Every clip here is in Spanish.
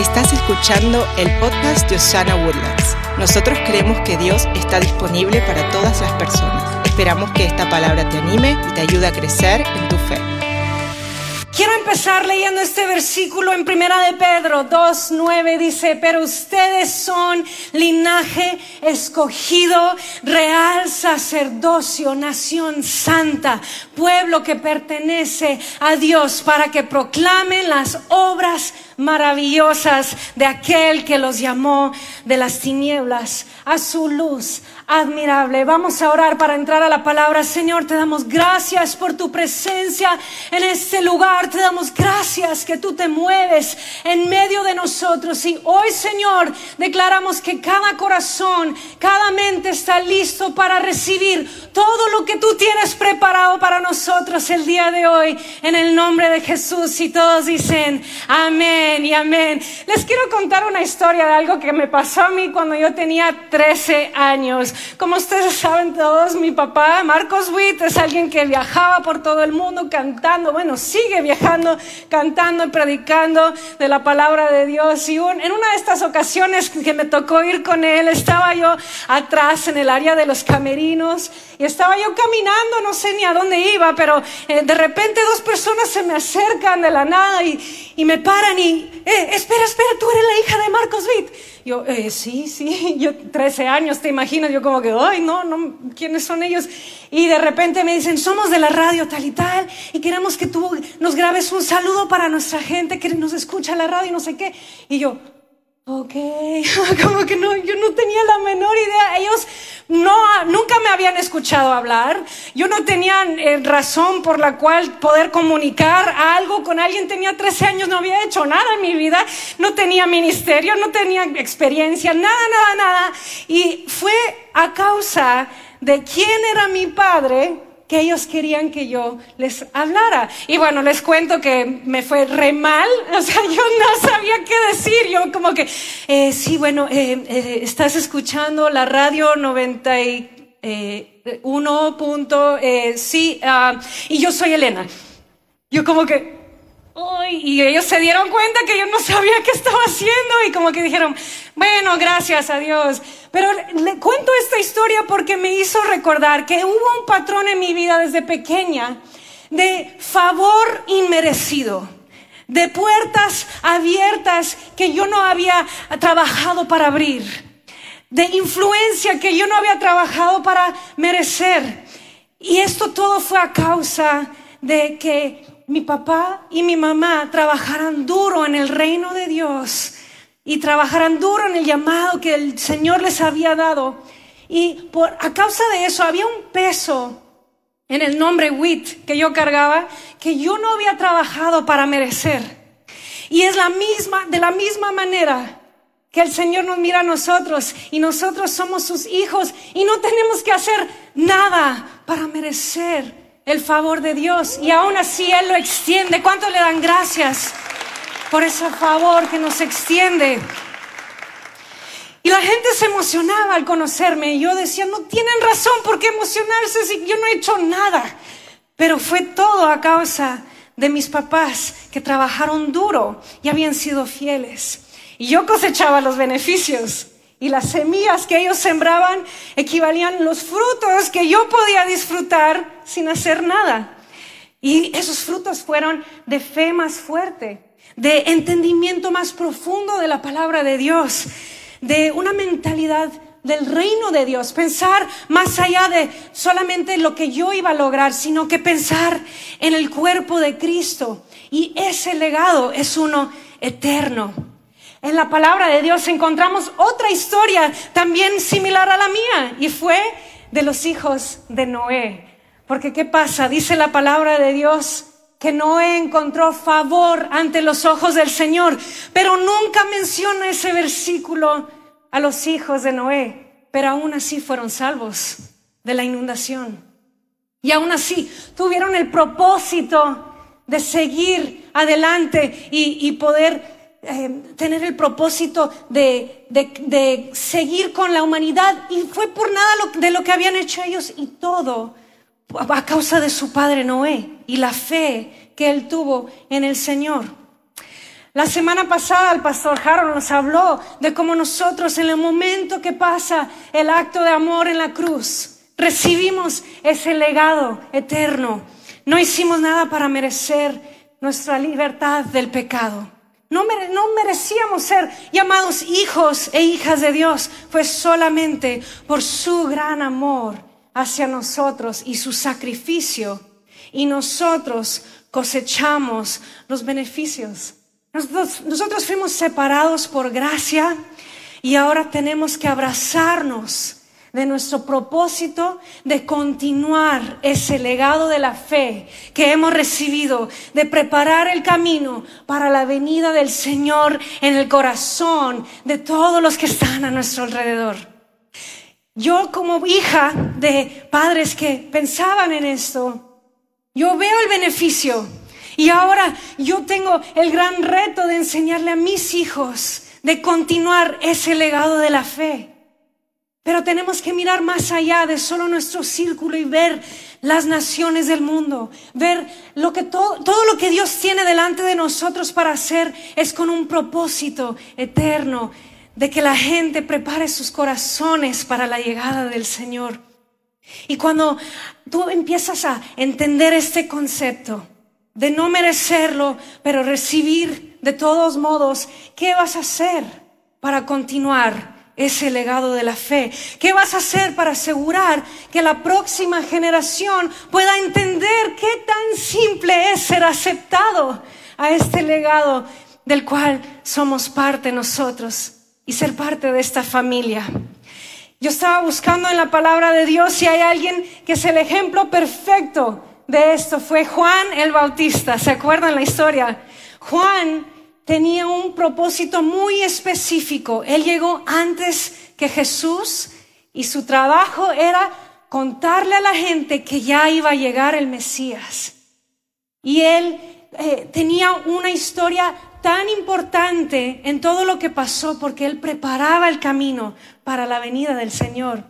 Estás escuchando el podcast de Osana Woodlands. Nosotros creemos que Dios está disponible para todas las personas. Esperamos que esta palabra te anime y te ayude a crecer en tu fe. Quiero empezar leyendo este versículo en Primera de Pedro 2:9 dice, "Pero ustedes son linaje escogido, real sacerdocio, nación santa, pueblo que pertenece a Dios para que proclamen las obras maravillosas de aquel que los llamó de las tinieblas a su luz admirable. Vamos a orar para entrar a la palabra. Señor, te damos gracias por tu presencia en este lugar. Te damos gracias que tú te mueves en medio de nosotros. Y hoy, Señor, declaramos que cada corazón, cada mente está listo para recibir todo lo que tú tienes preparado para nosotros el día de hoy. En el nombre de Jesús. Y todos dicen, amén y amén. Les quiero contar una historia de algo que me pasó a mí cuando yo tenía 13 años. Como ustedes saben todos, mi papá, Marcos Witt, es alguien que viajaba por todo el mundo cantando, bueno, sigue viajando, cantando y predicando de la palabra de Dios. Y en una de estas ocasiones que me tocó ir con él, estaba yo atrás en el área de los camerinos y estaba yo caminando, no sé ni a dónde iba, pero eh, de repente dos personas se me acercan de la nada y, y me paran y, eh, espera, espera, tú eres la hija de Marcos Witt. Yo, eh, sí, sí, yo 13 años, te imaginas, yo como que, ay, no, no, ¿quiénes son ellos? Y de repente me dicen, somos de la radio tal y tal, y queremos que tú nos grabes un saludo para nuestra gente que nos escucha la radio y no sé qué. Y yo, Ok, como que no, yo no tenía la menor idea. Ellos no, nunca me habían escuchado hablar. Yo no tenía eh, razón por la cual poder comunicar algo con alguien. Tenía 13 años, no había hecho nada en mi vida. No tenía ministerio, no tenía experiencia, nada, nada, nada. Y fue a causa de quién era mi padre que ellos querían que yo les hablara. Y bueno, les cuento que me fue re mal, o sea, yo no sabía qué decir, yo como que, eh, sí, bueno, eh, eh, estás escuchando la radio 91 punto, sí, ah, y yo soy Elena. Yo como que, y ellos se dieron cuenta que yo no sabía qué estaba haciendo y como que dijeron, bueno, gracias a Dios. Pero le cuento esta historia porque me hizo recordar que hubo un patrón en mi vida desde pequeña de favor inmerecido, de puertas abiertas que yo no había trabajado para abrir, de influencia que yo no había trabajado para merecer. Y esto todo fue a causa de que mi papá y mi mamá trabajaran duro en el reino de Dios y trabajaran duro en el llamado que el Señor les había dado. Y por, a causa de eso había un peso en el nombre WIT que yo cargaba que yo no había trabajado para merecer. Y es la misma, de la misma manera que el Señor nos mira a nosotros y nosotros somos sus hijos y no tenemos que hacer nada para merecer el favor de Dios y aún así Él lo extiende. ¿Cuánto le dan gracias por ese favor que nos extiende? Y la gente se emocionaba al conocerme y yo decía, no tienen razón por qué emocionarse si yo no he hecho nada. Pero fue todo a causa de mis papás que trabajaron duro y habían sido fieles. Y yo cosechaba los beneficios y las semillas que ellos sembraban equivalían los frutos que yo podía disfrutar sin hacer nada. Y esos frutos fueron de fe más fuerte, de entendimiento más profundo de la palabra de Dios, de una mentalidad del reino de Dios, pensar más allá de solamente lo que yo iba a lograr, sino que pensar en el cuerpo de Cristo. Y ese legado es uno eterno. En la palabra de Dios encontramos otra historia también similar a la mía y fue de los hijos de Noé. Porque ¿qué pasa? Dice la palabra de Dios que Noé encontró favor ante los ojos del Señor, pero nunca menciona ese versículo a los hijos de Noé, pero aún así fueron salvos de la inundación. Y aún así tuvieron el propósito de seguir adelante y, y poder eh, tener el propósito de, de, seguir con la humanidad y fue por nada de lo que habían hecho ellos y todo a causa de su padre Noé y la fe que él tuvo en el Señor. La semana pasada el pastor Harold nos habló de cómo nosotros en el momento que pasa el acto de amor en la cruz, recibimos ese legado eterno. No hicimos nada para merecer nuestra libertad del pecado. No, no, merecíamos ser llamados hijos e hijas de Dios. Fue solamente por su gran amor hacia nosotros y su sacrificio. Y nosotros cosechamos los beneficios. Nosotros, fuimos separados por gracia y ahora tenemos que abrazarnos de nuestro propósito de continuar ese legado de la fe que hemos recibido, de preparar el camino para la venida del Señor en el corazón de todos los que están a nuestro alrededor. Yo como hija de padres que pensaban en esto, yo veo el beneficio y ahora yo tengo el gran reto de enseñarle a mis hijos de continuar ese legado de la fe. Pero tenemos que mirar más allá de solo nuestro círculo y ver las naciones del mundo, ver lo que todo, todo lo que Dios tiene delante de nosotros para hacer es con un propósito eterno de que la gente prepare sus corazones para la llegada del Señor. Y cuando tú empiezas a entender este concepto, de no merecerlo, pero recibir de todos modos, ¿qué vas a hacer para continuar ese legado de la fe? ¿Qué vas a hacer para asegurar que la próxima generación pueda entender qué tan simple es ser aceptado a este legado del cual somos parte nosotros y ser parte de esta familia? Yo estaba buscando en la palabra de Dios si hay alguien que es el ejemplo perfecto de esto fue Juan el Bautista. ¿Se acuerdan la historia? Juan tenía un propósito muy específico. Él llegó antes que Jesús y su trabajo era contarle a la gente que ya iba a llegar el Mesías. Y él eh, tenía una historia tan importante en todo lo que pasó porque él preparaba el camino para la venida del Señor.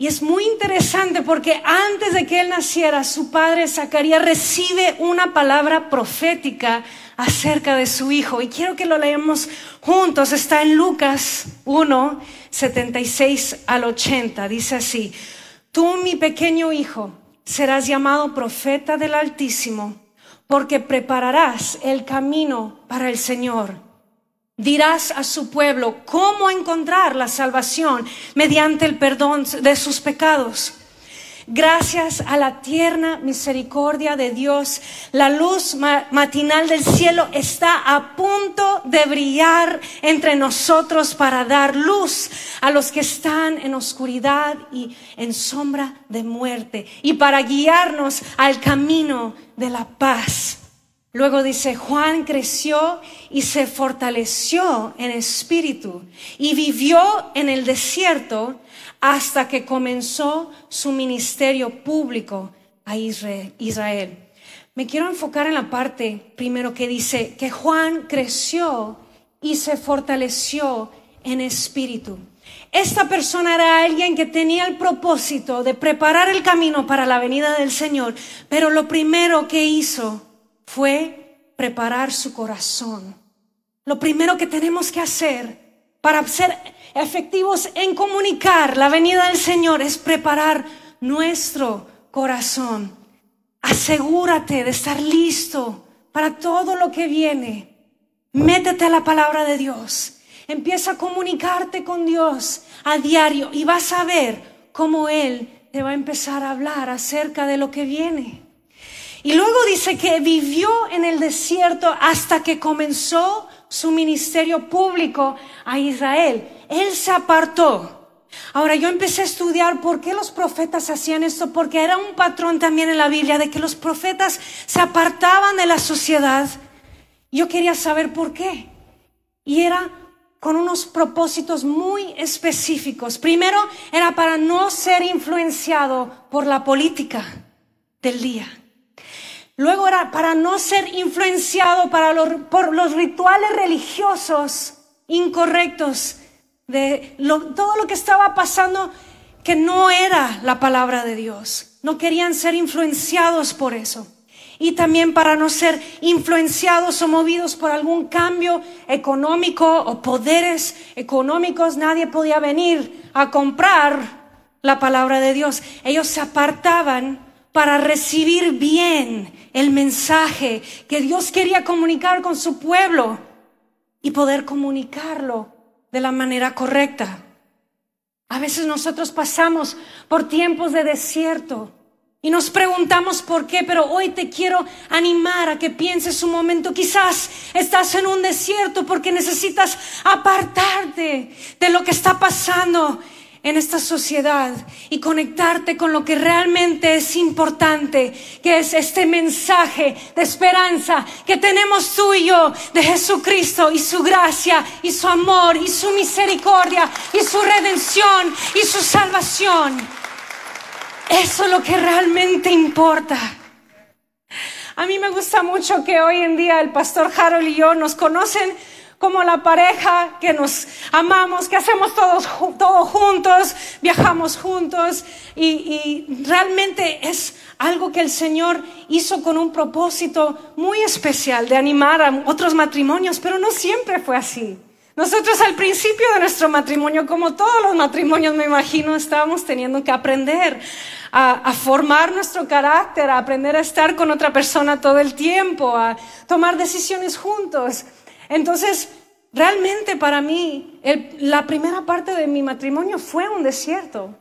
Y es muy interesante porque antes de que él naciera, su padre Zacarías recibe una palabra profética acerca de su hijo. Y quiero que lo leamos juntos. Está en Lucas 1, 76 al 80. Dice así, tú mi pequeño hijo serás llamado profeta del Altísimo porque prepararás el camino para el Señor dirás a su pueblo cómo encontrar la salvación mediante el perdón de sus pecados. Gracias a la tierna misericordia de Dios, la luz matinal del cielo está a punto de brillar entre nosotros para dar luz a los que están en oscuridad y en sombra de muerte y para guiarnos al camino de la paz. Luego dice, Juan creció y se fortaleció en espíritu y vivió en el desierto hasta que comenzó su ministerio público a Israel. Me quiero enfocar en la parte primero que dice que Juan creció y se fortaleció en espíritu. Esta persona era alguien que tenía el propósito de preparar el camino para la venida del Señor, pero lo primero que hizo fue preparar su corazón. Lo primero que tenemos que hacer para ser efectivos en comunicar la venida del Señor es preparar nuestro corazón. Asegúrate de estar listo para todo lo que viene. Métete a la palabra de Dios. Empieza a comunicarte con Dios a diario y vas a ver cómo Él te va a empezar a hablar acerca de lo que viene. Y luego dice que vivió en el desierto hasta que comenzó su ministerio público a Israel. Él se apartó. Ahora yo empecé a estudiar por qué los profetas hacían esto, porque era un patrón también en la Biblia de que los profetas se apartaban de la sociedad. Yo quería saber por qué. Y era con unos propósitos muy específicos. Primero era para no ser influenciado por la política del día. Luego era para no ser influenciado por los rituales religiosos incorrectos de todo lo que estaba pasando que no era la palabra de Dios. No querían ser influenciados por eso. y también para no ser influenciados o movidos por algún cambio económico o poderes económicos. Nadie podía venir a comprar la palabra de Dios. Ellos se apartaban para recibir bien el mensaje que Dios quería comunicar con su pueblo y poder comunicarlo de la manera correcta. A veces nosotros pasamos por tiempos de desierto y nos preguntamos por qué, pero hoy te quiero animar a que pienses un momento. Quizás estás en un desierto porque necesitas apartarte de lo que está pasando en esta sociedad y conectarte con lo que realmente es importante, que es este mensaje de esperanza que tenemos tú y yo de Jesucristo y su gracia y su amor y su misericordia y su redención y su salvación. Eso es lo que realmente importa. A mí me gusta mucho que hoy en día el pastor Harold y yo nos conocen como la pareja que nos amamos, que hacemos todos todo juntos, viajamos juntos y, realmente es algo que el Señor hizo con un propósito muy especial de animar a otros matrimonios, pero no siempre fue así. Nosotros al principio de nuestro matrimonio, como todos los matrimonios me imagino, estábamos teniendo que aprender a, formar nuestro carácter, a aprender a estar con otra persona todo el tiempo, a tomar decisiones juntos. Entonces, realmente para mí, la primera parte de mi matrimonio fue un desierto.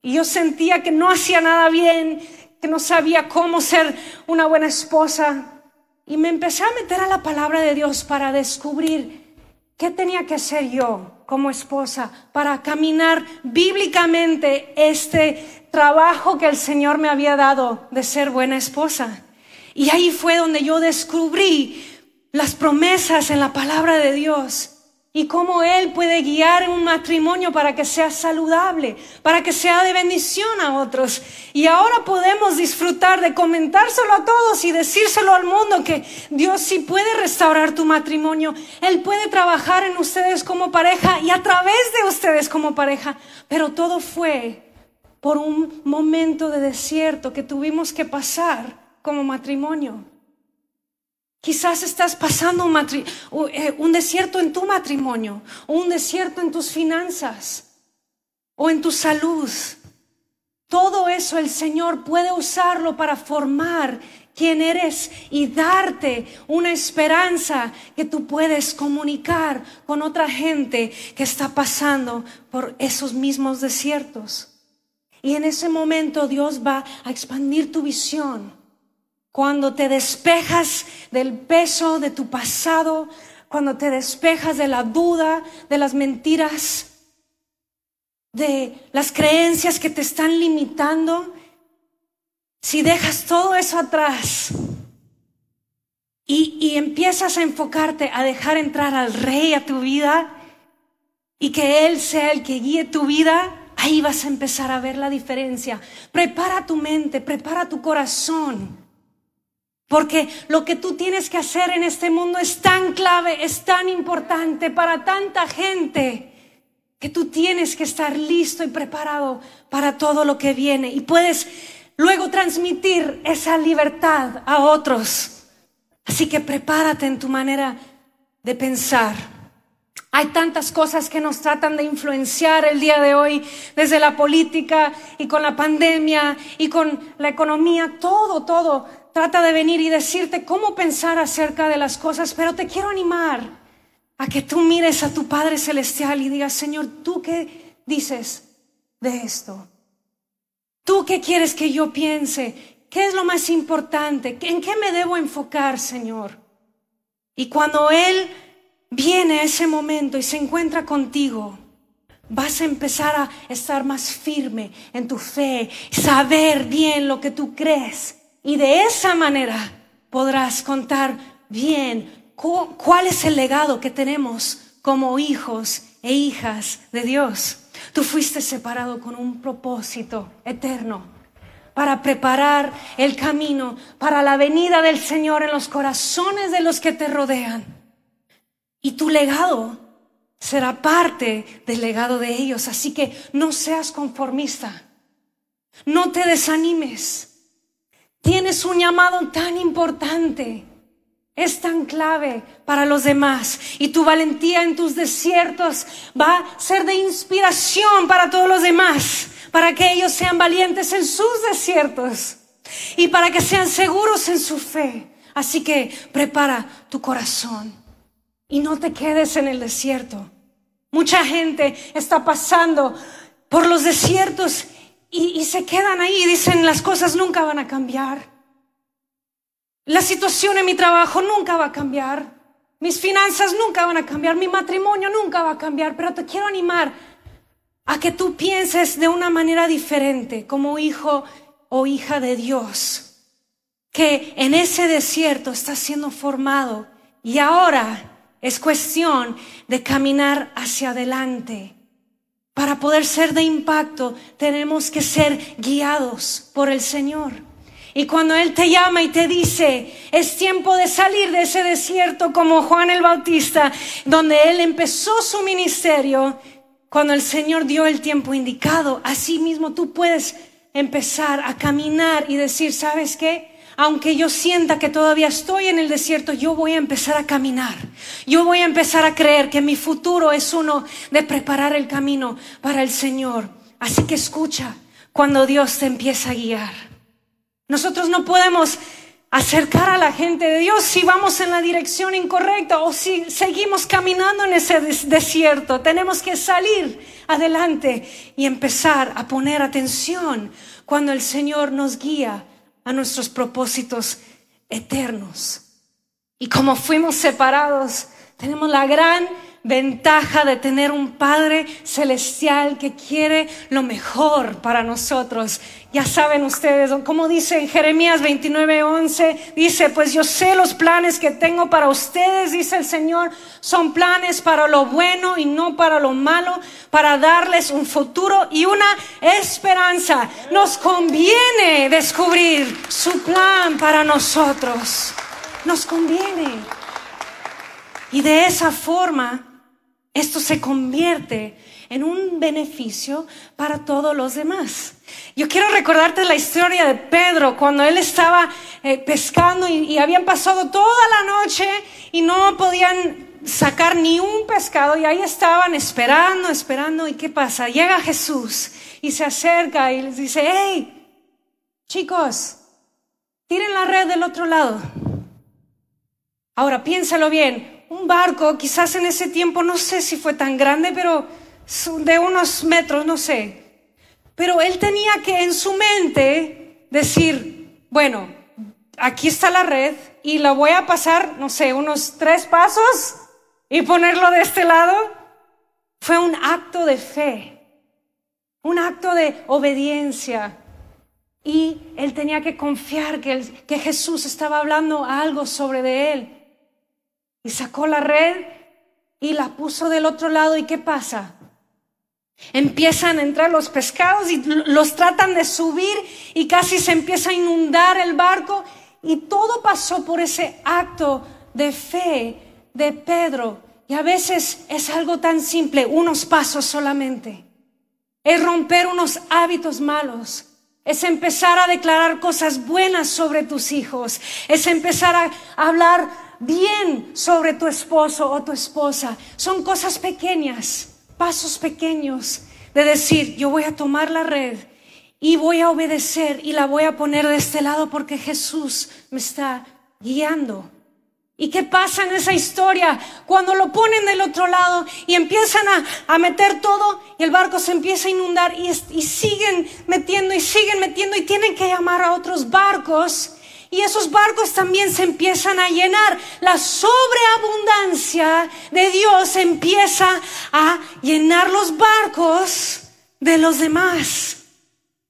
Y yo sentía que no hacía nada bien, que no sabía cómo ser una buena esposa. Y me empecé a meter a la palabra de Dios para descubrir qué tenía que hacer yo como esposa para caminar bíblicamente este trabajo que el Señor me había dado de ser buena esposa. Y ahí fue donde yo descubrí las promesas en la palabra de Dios y cómo Él puede guiar un matrimonio para que sea saludable, para que sea de bendición a otros. Y ahora podemos disfrutar de comentárselo a todos y decírselo al mundo que Dios sí puede restaurar tu matrimonio. Él puede trabajar en ustedes como pareja y a través de ustedes como pareja. Pero todo fue por un momento de desierto que tuvimos que pasar como matrimonio. Quizás estás pasando eh, un, desierto en tu matrimonio, o un desierto en tus finanzas, o en tu salud. Todo eso el Señor puede usarlo para formar quién eres y darte una esperanza que tú puedes comunicar con otra gente que está pasando por esos mismos desiertos. Y en ese momento Dios va a expandir tu visión cuando te despejas del peso de tu pasado, cuando te despejas de la duda, de las mentiras, de las creencias que te están limitando, si dejas todo eso atrás y, y, empiezas a enfocarte a dejar entrar al rey a tu vida y que Él sea el que guíe tu vida, ahí vas a empezar a ver la diferencia. Prepara tu mente, prepara tu corazón porque lo que tú tienes que hacer en este mundo es tan clave, es tan importante para tanta gente, que tú tienes que estar listo y preparado para todo lo que viene. Y puedes luego transmitir esa libertad a otros. Así que prepárate en tu manera de pensar. Hay tantas cosas que nos tratan de influenciar el día de hoy, desde la política y con la pandemia y con la economía, todo, todo trata de venir y decirte cómo pensar acerca de las cosas, pero te quiero animar a que tú mires a tu Padre Celestial y digas, Señor, ¿tú qué dices de esto? ¿Tú qué quieres que yo piense? ¿Qué es lo más importante? ¿En qué me debo enfocar, Señor? Y cuando Él viene a ese momento y se encuentra contigo, vas a empezar a estar más firme en tu fe, saber bien lo que tú crees y de esa manera podrás contar bien cuál es el legado que tenemos como hijos e hijas de Dios. Tú fuiste separado con un propósito eterno para preparar el camino para la venida del Señor en los corazones de los que te rodean. Y tu legado será parte del legado de ellos. Así que no seas conformista. No te desanimes. Tienes un llamado tan importante. Es tan clave para los demás. Y tu valentía en tus desiertos va a ser de inspiración para todos los demás. Para que ellos sean valientes en sus desiertos. Y para que sean seguros en su fe. Así que prepara tu corazón. Y no te quedes en el desierto. Mucha gente está pasando por los desiertos y, se quedan ahí y dicen las cosas nunca van a cambiar. La situación en mi trabajo nunca va a cambiar. Mis finanzas nunca van a cambiar. Mi matrimonio nunca va a cambiar. Pero te quiero animar a que tú pienses de una manera diferente como hijo o hija de Dios. Que en ese desierto estás siendo formado y ahora es cuestión de caminar hacia adelante. Para poder ser de impacto tenemos que ser guiados por el Señor. Y cuando Él te llama y te dice, es tiempo de salir de ese desierto como Juan el Bautista, donde Él empezó su ministerio, cuando el Señor dio el tiempo indicado, así mismo tú puedes empezar a caminar y decir, ¿sabes qué? Aunque yo sienta que todavía estoy en el desierto, yo voy a empezar a caminar. Yo voy a empezar a creer que mi futuro es uno de preparar el camino para el Señor. Así que escucha cuando Dios te empieza a guiar. Nosotros no podemos acercar a la gente de Dios si vamos en la dirección incorrecta o si seguimos caminando en ese desierto. Tenemos que salir adelante y empezar a poner atención cuando el Señor nos guía a nuestros propósitos eternos. Y como fuimos separados, tenemos la gran ventaja de tener un Padre celestial que quiere lo mejor para nosotros. Ya saben ustedes, como dice en Jeremías 29:11, dice, pues yo sé los planes que tengo para ustedes, dice el Señor, son planes para lo bueno y no para lo malo, para darles un futuro y una esperanza. Nos conviene descubrir su plan para nosotros. Nos conviene. Y de esa forma esto se convierte en un beneficio para todos los demás. Yo quiero recordarte la historia de Pedro cuando él estaba eh, pescando y, y habían pasado toda la noche y no podían sacar ni un pescado y ahí estaban esperando, esperando. ¿Y qué pasa? Llega Jesús y se acerca y les dice, hey, chicos, tiren la red del otro lado. Ahora piénsalo bien, un barco, quizás en ese tiempo no sé si fue tan grande, pero de unos metros, no sé. Pero él tenía que en su mente decir, bueno, aquí está la red y la voy a pasar, no sé, unos tres pasos y ponerlo de este lado. Fue un acto de fe, un acto de obediencia. Y él tenía que confiar que, Jesús estaba hablando algo sobre de él. Y sacó la red y la puso del otro lado. ¿Y qué pasa? Empiezan a entrar los pescados y los tratan de subir y casi se empieza a inundar el barco. Y todo pasó por ese acto de fe de Pedro. Y a veces es algo tan simple, unos pasos solamente. Es romper unos hábitos malos. Es empezar a declarar cosas buenas sobre tus hijos. Es empezar a hablar bien sobre tu esposo o tu esposa. Son cosas pequeñas, pasos pequeños de decir, yo voy a tomar la red y voy a obedecer y la voy a poner de este lado porque Jesús me está guiando. ¿Y qué pasa en esa historia? Cuando lo ponen del otro lado y empiezan a, meter todo y el barco se empieza a inundar y, y siguen metiendo y siguen metiendo y tienen que llamar a otros barcos y esos barcos también se empiezan a llenar. La sobreabundancia de Dios empieza a llenar los barcos de los demás.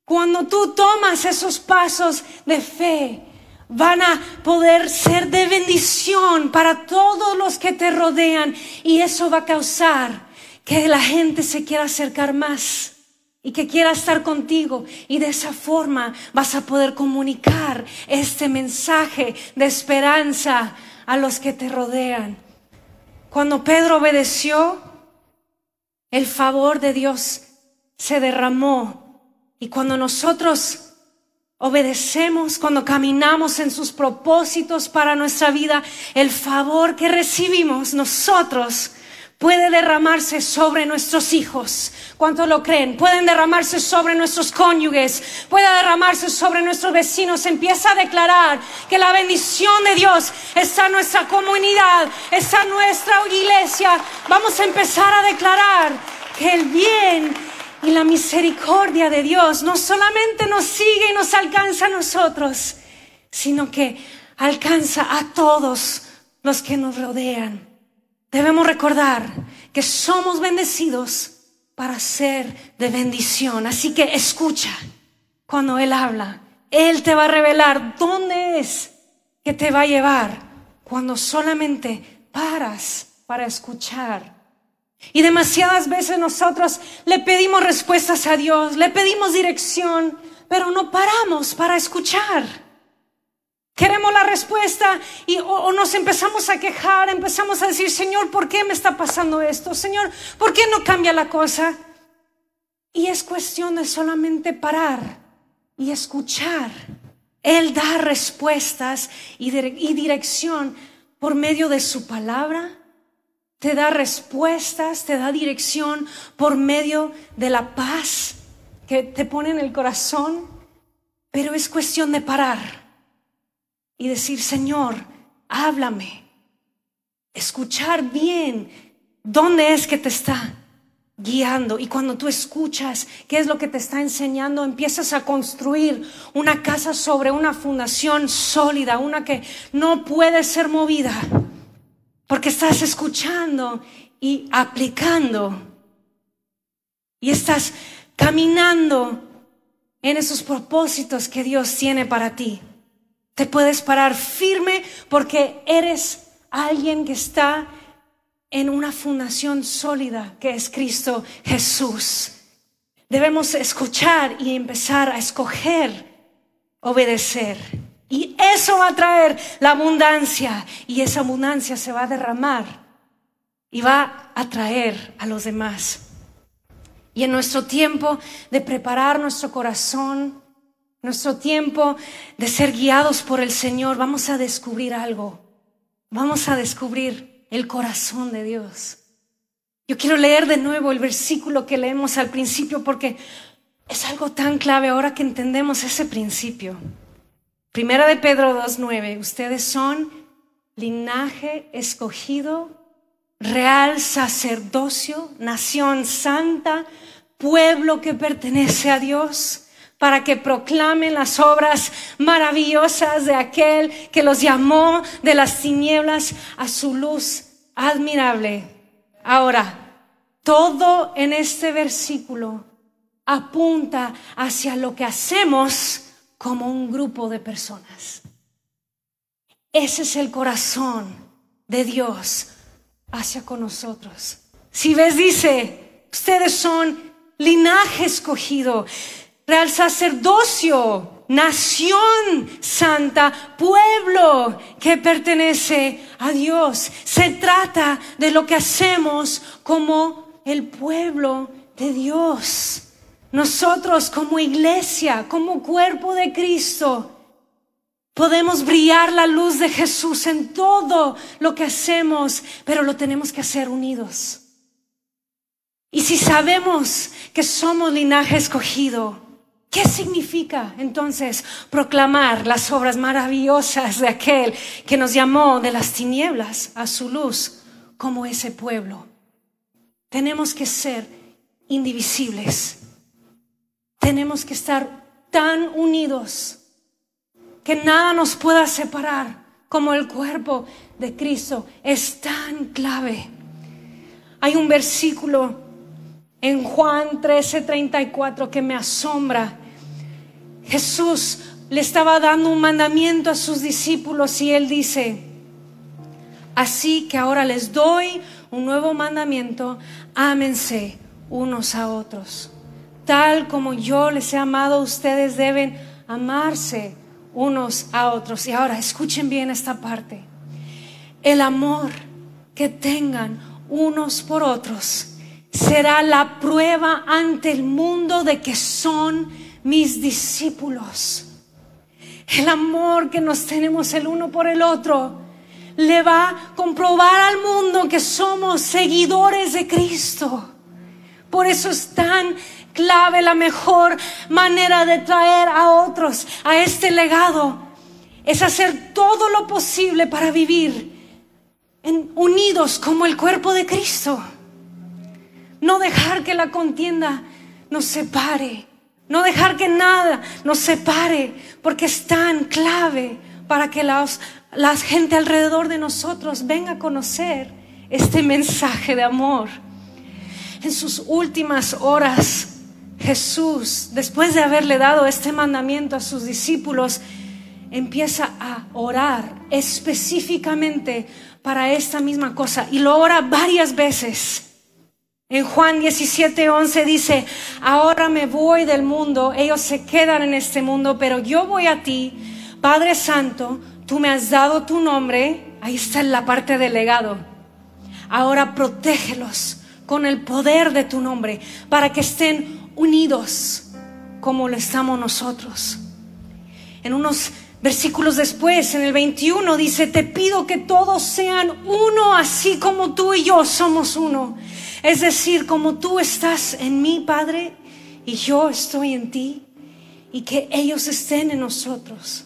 Cuando tú tomas esos pasos de fe, van a poder ser de bendición para todos los que te rodean y eso va a causar que la gente se quiera acercar más y que quiera estar contigo. Y de esa forma vas a poder comunicar este mensaje de esperanza a los que te rodean. Cuando Pedro obedeció, el favor de Dios se derramó. Y cuando nosotros obedecemos, cuando caminamos en sus propósitos para nuestra vida, el favor que recibimos nosotros puede derramarse sobre nuestros hijos. ¿Cuántos lo creen? Pueden derramarse sobre nuestros cónyuges, puede derramarse sobre nuestros vecinos. Empieza a declarar que la bendición de Dios está en nuestra comunidad, está en nuestra iglesia. Vamos a empezar a declarar que el bien y la misericordia de Dios no solamente nos sigue y nos alcanza a nosotros, sino que alcanza a todos los que nos rodean. Debemos recordar que somos bendecidos para ser de bendición. Así que escucha cuando Él habla. Él te va a revelar dónde es que te va a llevar cuando solamente paras para escuchar. Y demasiadas veces nosotros le pedimos respuestas a Dios, le pedimos dirección, pero no paramos para escuchar. Queremos la respuesta y o, nos empezamos a quejar, empezamos a decir, Señor, ¿por qué me está pasando esto? Señor, ¿por qué no cambia la cosa? Y es cuestión de solamente parar y escuchar. Él da respuestas y, y dirección por medio de su palabra. Te da respuestas, te da dirección por medio de la paz que te pone en el corazón. Pero es cuestión de parar y decir, Señor, háblame. Escuchar bien dónde es que te está guiando. Y cuando tú escuchas qué es lo que te está enseñando, empiezas a construir una casa sobre una fundación sólida, una que no puede ser movida, porque estás escuchando y aplicando. Y estás caminando en esos propósitos que Dios tiene para ti. Te puedes parar firme porque eres alguien que está en una fundación sólida que es Cristo Jesús. Debemos escuchar y empezar a escoger obedecer. Y eso va a traer la abundancia y esa abundancia se va a derramar y va a atraer a los demás. Y en nuestro tiempo de preparar nuestro corazón, nuestro tiempo de ser guiados por el Señor, vamos a descubrir algo. Vamos a descubrir el corazón de Dios. Yo quiero leer de nuevo el versículo que leemos al principio porque es algo tan clave ahora que entendemos ese principio. Primera de Pedro 2.9, ustedes son linaje escogido, real sacerdocio, nación santa, pueblo que pertenece a Dios para que proclamen las obras maravillosas de aquel que los llamó de las tinieblas a su luz admirable. Ahora, todo en este versículo apunta hacia lo que hacemos como un grupo de personas. Ese es el corazón de Dios hacia con nosotros. Si ves, dice, ustedes son linaje escogido, real sacerdocio, nación santa, pueblo que pertenece a Dios. Se trata de lo que hacemos como el pueblo de Dios. Nosotros como iglesia, como cuerpo de Cristo, podemos brillar la luz de Jesús en todo lo que hacemos, pero lo tenemos que hacer unidos. Y si sabemos que somos linaje escogido, ¿Qué significa entonces proclamar las obras maravillosas de aquel que nos llamó de las tinieblas a su luz como ese pueblo? Tenemos que ser indivisibles. Tenemos que estar tan unidos que nada nos pueda separar como el cuerpo de Cristo. Es tan clave. Hay un versículo en Juan 13:34 que me asombra. Jesús le estaba dando un mandamiento a sus discípulos y él dice, así que ahora les doy un nuevo mandamiento, ámense unos a otros. Tal como yo les he amado, ustedes deben amarse unos a otros. Y ahora escuchen bien esta parte. El amor que tengan unos por otros será la prueba ante el mundo de que son mis discípulos. el amor que nos tenemos el uno por el otro, le va a comprobar al mundo que somos seguidores de Cristo. Por eso es tan clave la mejor manera de traer a otros a este legado. Es hacer todo lo posible para vivir unidos como el cuerpo de Cristo. No dejar que la contienda nos separe. No dejar que nada nos separe, porque es tan clave para que la gente alrededor de nosotros venga a conocer este mensaje de amor. En sus últimas horas, Jesús, después de haberle dado este mandamiento a sus discípulos, empieza a orar específicamente para esta misma cosa y lo ora varias veces. En Juan 17, 11 dice, ahora me voy del mundo, ellos se quedan en este mundo, pero yo voy a ti, Padre Santo, tú me has dado tu nombre, ahí está la parte del legado. Ahora protégelos con el poder de tu nombre para que estén unidos como lo estamos nosotros. En unos versículos después, en el 21, dice, te pido que todos sean uno así como tú y yo somos uno. Es decir, como tú estás en mí, Padre, y yo estoy en ti, y que ellos estén en nosotros,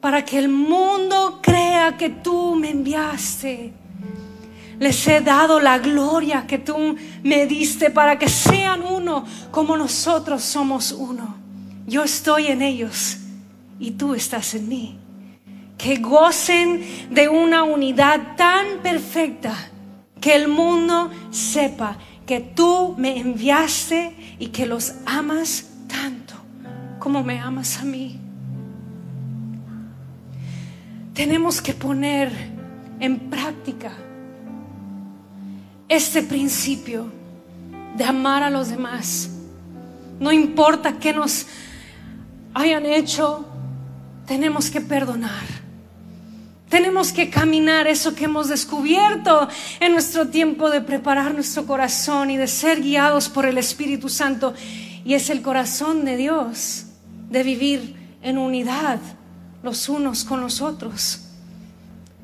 para que el mundo crea que tú me enviaste. Les he dado la gloria que tú me diste para que sean uno como nosotros somos uno. Yo estoy en ellos y tú estás en mí. Que gocen de una unidad tan perfecta que el mundo sepa que tú me enviaste y que los amas tanto como me amas a mí. Tenemos que poner en práctica este principio de amar a los demás. No importa qué nos hayan hecho, tenemos que perdonar. Tenemos que caminar eso que hemos descubierto en nuestro tiempo de preparar nuestro corazón y de ser guiados por el Espíritu Santo. Y es el corazón de Dios, de vivir en unidad los unos con los otros.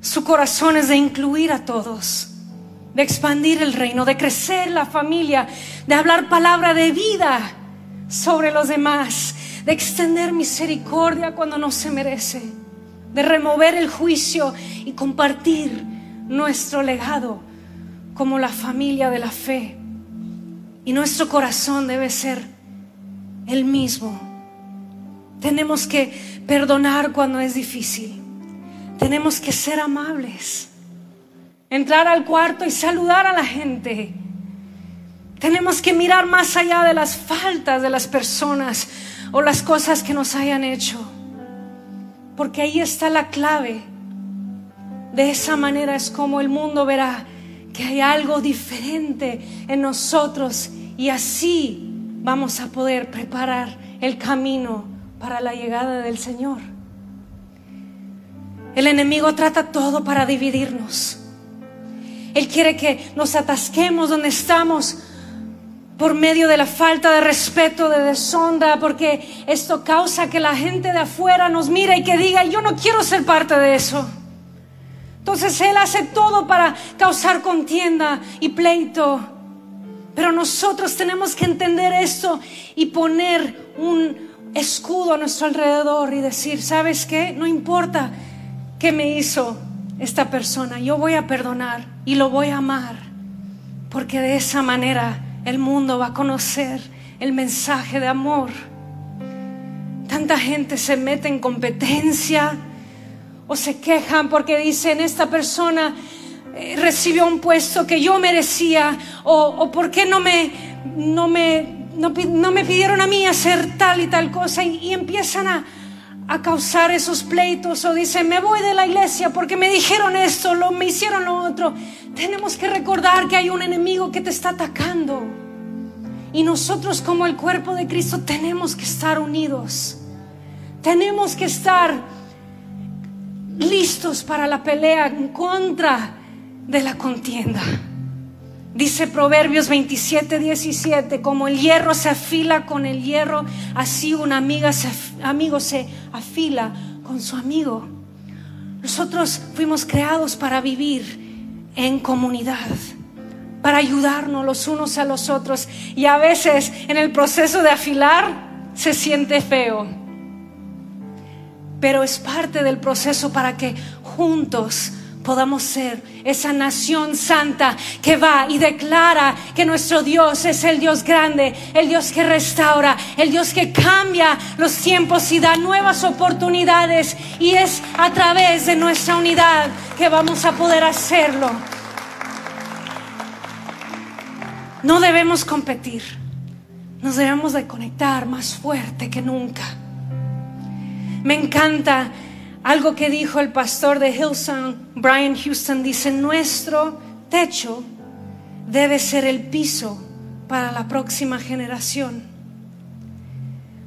Su corazón es de incluir a todos, de expandir el reino, de crecer la familia, de hablar palabra de vida sobre los demás, de extender misericordia cuando no se merece de remover el juicio y compartir nuestro legado como la familia de la fe. Y nuestro corazón debe ser el mismo. Tenemos que perdonar cuando es difícil. Tenemos que ser amables. Entrar al cuarto y saludar a la gente. Tenemos que mirar más allá de las faltas de las personas o las cosas que nos hayan hecho porque ahí está la clave. De esa manera es como el mundo verá que hay algo diferente en nosotros y así vamos a poder preparar el camino para la llegada del Señor. El enemigo trata todo para dividirnos. Él quiere que nos atasquemos donde estamos por medio de la falta de respeto, de deshonra, porque esto causa que la gente de afuera nos mire y que diga, yo no quiero ser parte de eso. Entonces Él hace todo para causar contienda y pleito. Pero nosotros tenemos que entender esto y poner un escudo a nuestro alrededor y decir, ¿sabes qué? No importa qué me hizo esta persona, yo voy a perdonar y lo voy a amar, porque de esa manera el mundo va a conocer el mensaje de amor. Tanta gente se mete en competencia o se quejan porque dicen, esta persona eh, recibió un puesto que yo merecía o, por qué no me, no, me, no, me pidieron a mí hacer tal y tal cosa y empiezan a, a causar esos pleitos o dicen, me voy de la iglesia porque me dijeron esto, lo, me hicieron lo otro. Tenemos que recordar que hay un enemigo que te está atacando. Y nosotros como el cuerpo de Cristo tenemos que estar unidos. Tenemos que estar listos para la pelea en contra de la contienda. Dice Proverbios 27, 17, como el hierro se afila con el hierro, así un amiga amigo se afila con su amigo. Nosotros fuimos creados para vivir en comunidad, para ayudarnos los unos a los otros. Y a veces en el proceso de afilar se siente feo. Pero es parte del proceso para que juntos podamos ser esa nación santa que va y declara que nuestro Dios es el Dios grande, el Dios que restaura, el Dios que cambia los tiempos y da nuevas oportunidades. Y es a través de nuestra unidad que vamos a poder hacerlo. No debemos competir, nos debemos de conectar más fuerte que nunca. Me encanta algo que dijo el pastor de Hillsong, Brian Houston, dice, nuestro techo debe ser el piso para la próxima generación.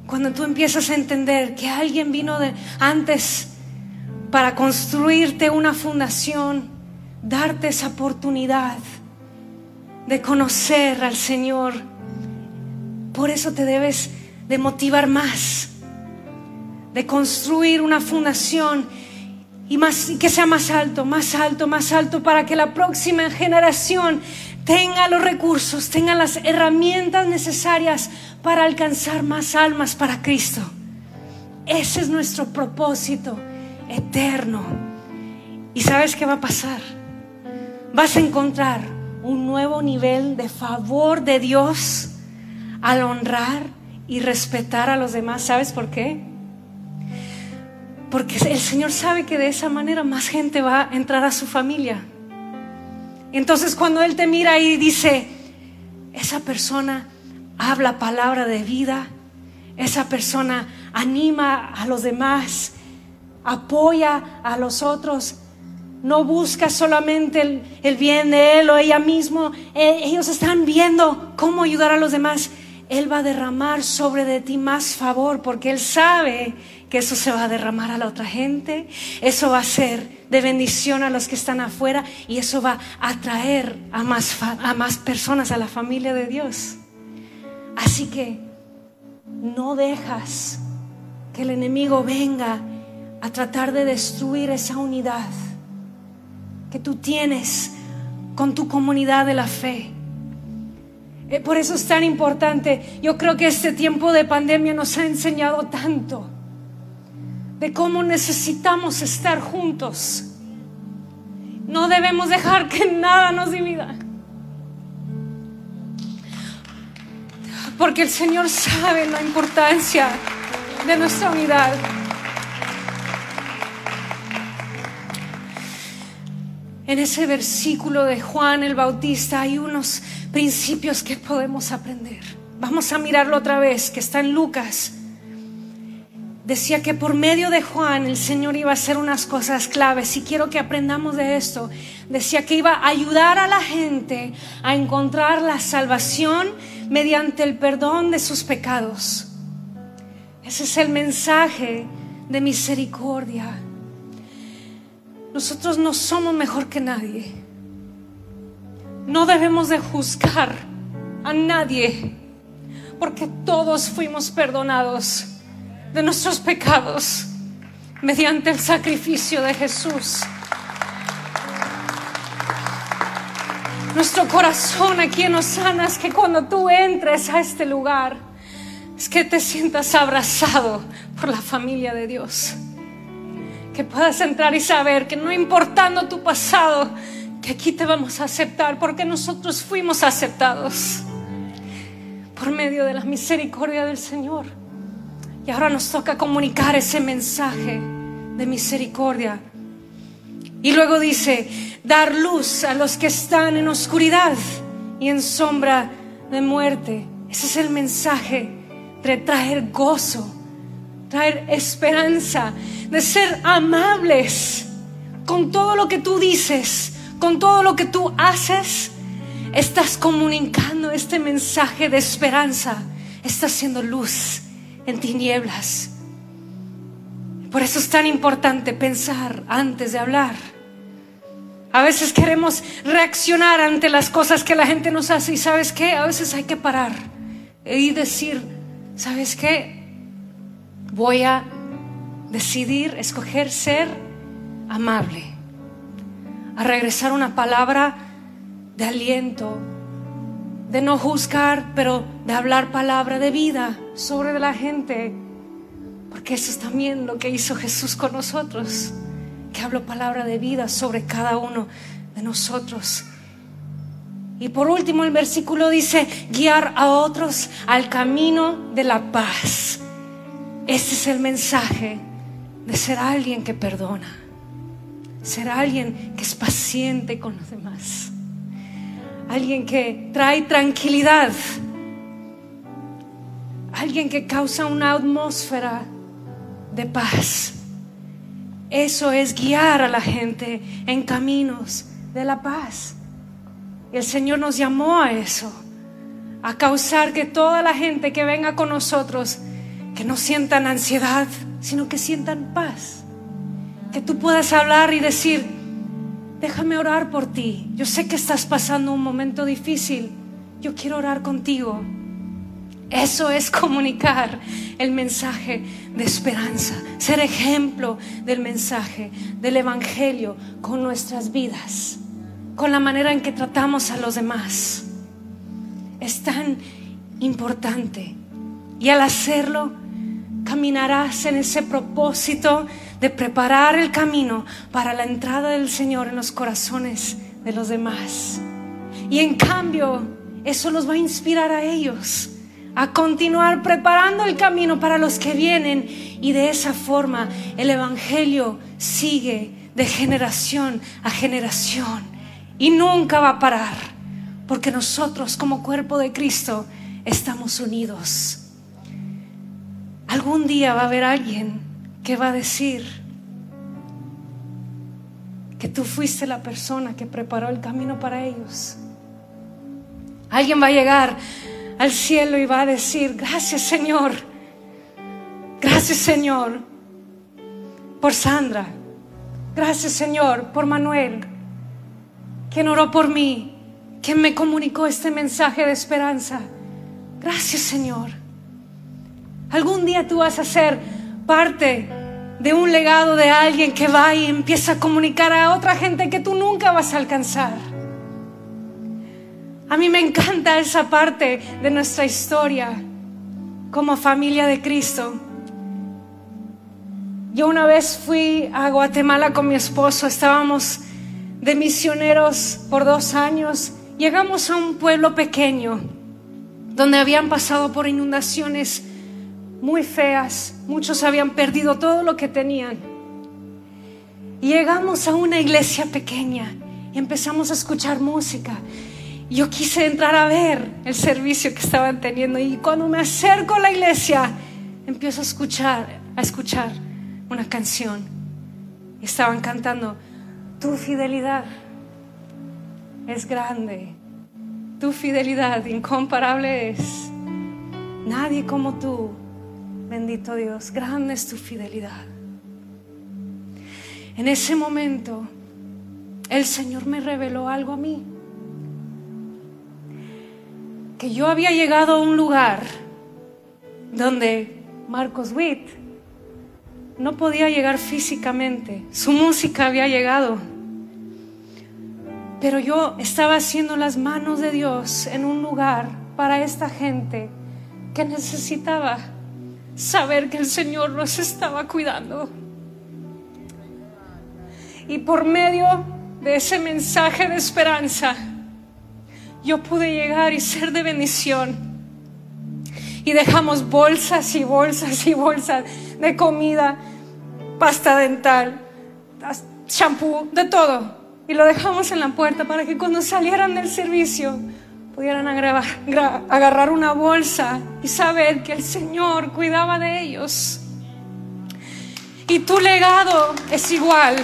Cuando tú empiezas a entender que alguien vino de antes para construirte una fundación, darte esa oportunidad de conocer al Señor, por eso te debes de motivar más de construir una fundación y que sea más alto, más alto, más alto, para que la próxima generación tenga los recursos, tenga las herramientas necesarias para alcanzar más almas para Cristo. Ese es nuestro propósito eterno. ¿Y sabes qué va a pasar? Vas a encontrar un nuevo nivel de favor de Dios al honrar y respetar a los demás. ¿Sabes por qué? Porque el Señor sabe que de esa manera más gente va a entrar a su familia. Entonces cuando Él te mira y dice, esa persona habla palabra de vida, esa persona anima a los demás, apoya a los otros, no busca solamente el, bien de Él o ella mismo, eh, ellos están viendo cómo ayudar a los demás. Él va a derramar sobre de ti más favor porque Él sabe que eso se va a derramar a la otra gente, eso va a ser de bendición a los que están afuera y eso va a atraer a más, a más personas a la familia de Dios. Así que no dejas que el enemigo venga a tratar de destruir esa unidad que tú tienes con tu comunidad de la fe. Eh, por eso es tan importante. Yo creo que este tiempo de pandemia nos ha enseñado tanto de cómo necesitamos estar juntos. No debemos dejar que nada nos divida. Porque el Señor sabe la importancia de nuestra unidad. En ese versículo de Juan el Bautista hay unos principios que podemos aprender. Vamos a mirarlo otra vez, que está en Lucas decía que por medio de Juan el Señor iba a hacer unas cosas claves y quiero que aprendamos de esto. Decía que iba a ayudar a la gente a encontrar la salvación mediante el perdón de sus pecados. Ese es el mensaje de misericordia. Nosotros no somos mejor que nadie. No debemos de juzgar a nadie porque todos fuimos perdonados de nuestros pecados mediante el sacrificio de Jesús. Nuestro corazón aquí en Osana es que cuando tú entres a este lugar, es que te sientas abrazado por la familia de Dios. Que puedas entrar y saber que no importando tu pasado, que aquí te vamos a aceptar porque nosotros fuimos aceptados por medio de la misericordia del Señor. Y ahora nos toca comunicar ese mensaje de misericordia. Y luego dice, dar luz a los que están en oscuridad y en sombra de muerte. Ese es el mensaje de traer gozo, traer esperanza, de ser amables con todo lo que tú dices, con todo lo que tú haces. Estás comunicando este mensaje de esperanza, estás siendo luz en tinieblas. Por eso es tan importante pensar antes de hablar. A veces queremos reaccionar ante las cosas que la gente nos hace y sabes qué, a veces hay que parar y decir, ¿sabes qué? Voy a decidir, escoger ser amable, a regresar una palabra de aliento, de no juzgar, pero de hablar palabra de vida sobre la gente, porque eso es también lo que hizo Jesús con nosotros, que habló palabra de vida sobre cada uno de nosotros. Y por último el versículo dice, guiar a otros al camino de la paz. Ese es el mensaje de ser alguien que perdona, ser alguien que es paciente con los demás, alguien que trae tranquilidad, alguien que causa una atmósfera de paz. Eso es guiar a la gente en caminos de la paz. Y el Señor nos llamó a eso, a causar que toda la gente que venga con nosotros, que no sientan ansiedad, sino que sientan paz. Que tú puedas hablar y decir, déjame orar por ti. Yo sé que estás pasando un momento difícil. Yo quiero orar contigo. Eso es comunicar el mensaje de esperanza, ser ejemplo del mensaje del Evangelio con nuestras vidas con la manera en que tratamos a los demás. Es tan importante. Y al hacerlo, caminarás en ese propósito de preparar el camino para la entrada del Señor en los corazones de los demás. Y en cambio, eso los va a inspirar a ellos a continuar preparando el camino para los que vienen y de esa forma el Evangelio sigue de generación a generación y nunca va a parar, porque nosotros como cuerpo de Cristo estamos unidos. Algún día va a haber alguien que va a decir que tú fuiste la persona que preparó el camino para ellos. Alguien va a llegar al cielo y va a decir, gracias Señor, gracias Señor por Sandra, gracias Señor por Manuel, quien oró por mí, quien me comunicó este mensaje de esperanza. Gracias Señor. Algún día tú vas a ser parte de un legado de alguien que va y empieza a comunicar a otra gente que tú nunca vas a alcanzar. A mí me encanta esa parte de nuestra historia como familia de Cristo. Yo una vez fui a Guatemala con mi esposo, estábamos de misioneros por dos años, llegamos a un pueblo pequeño donde habían pasado por inundaciones muy feas, muchos habían perdido todo lo que tenían. Llegamos a una iglesia pequeña y empezamos a escuchar música. Yo quise entrar a ver el servicio que estaban teniendo y cuando me acerco a la iglesia empiezo a escuchar, a escuchar una canción. Estaban cantando tu fidelidad es grande. Tu fidelidad incomparable es. Nadie como tú, bendito Dios, grande es tu fidelidad. En ese momento, el Señor me reveló algo a mí. Que yo había llegado a un lugar donde Marcos Witt no podía llegar físicamente. Su música había llegado pero yo estaba haciendo las manos de Dios en un lugar para esta gente que necesitaba saber que el Señor los estaba cuidando. Y por medio de ese mensaje de esperanza, yo pude llegar y ser de bendición. Y dejamos bolsas y bolsas y bolsas de comida, pasta dental, champú, de todo y lo dejamos en la puerta para que cuando salieran del servicio pudieran agarrar una bolsa y saber que el Señor cuidaba de ellos. Y tu legado es igual.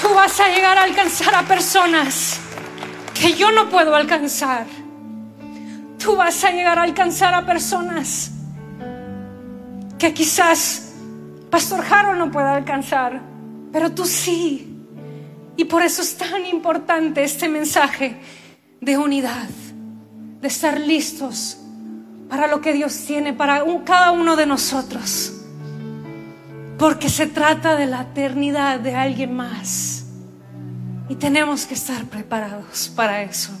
Tú vas a llegar a alcanzar a personas que yo no puedo alcanzar. Tú vas a llegar a alcanzar a personas que quizás Pastor Harold no pueda alcanzar, pero tú sí. Y por eso es tan importante este mensaje de unidad, de estar listos para lo que Dios tiene para cada uno de nosotros. porque se trata de la eternidad de alguien más. Y tenemos que estar preparados para eso.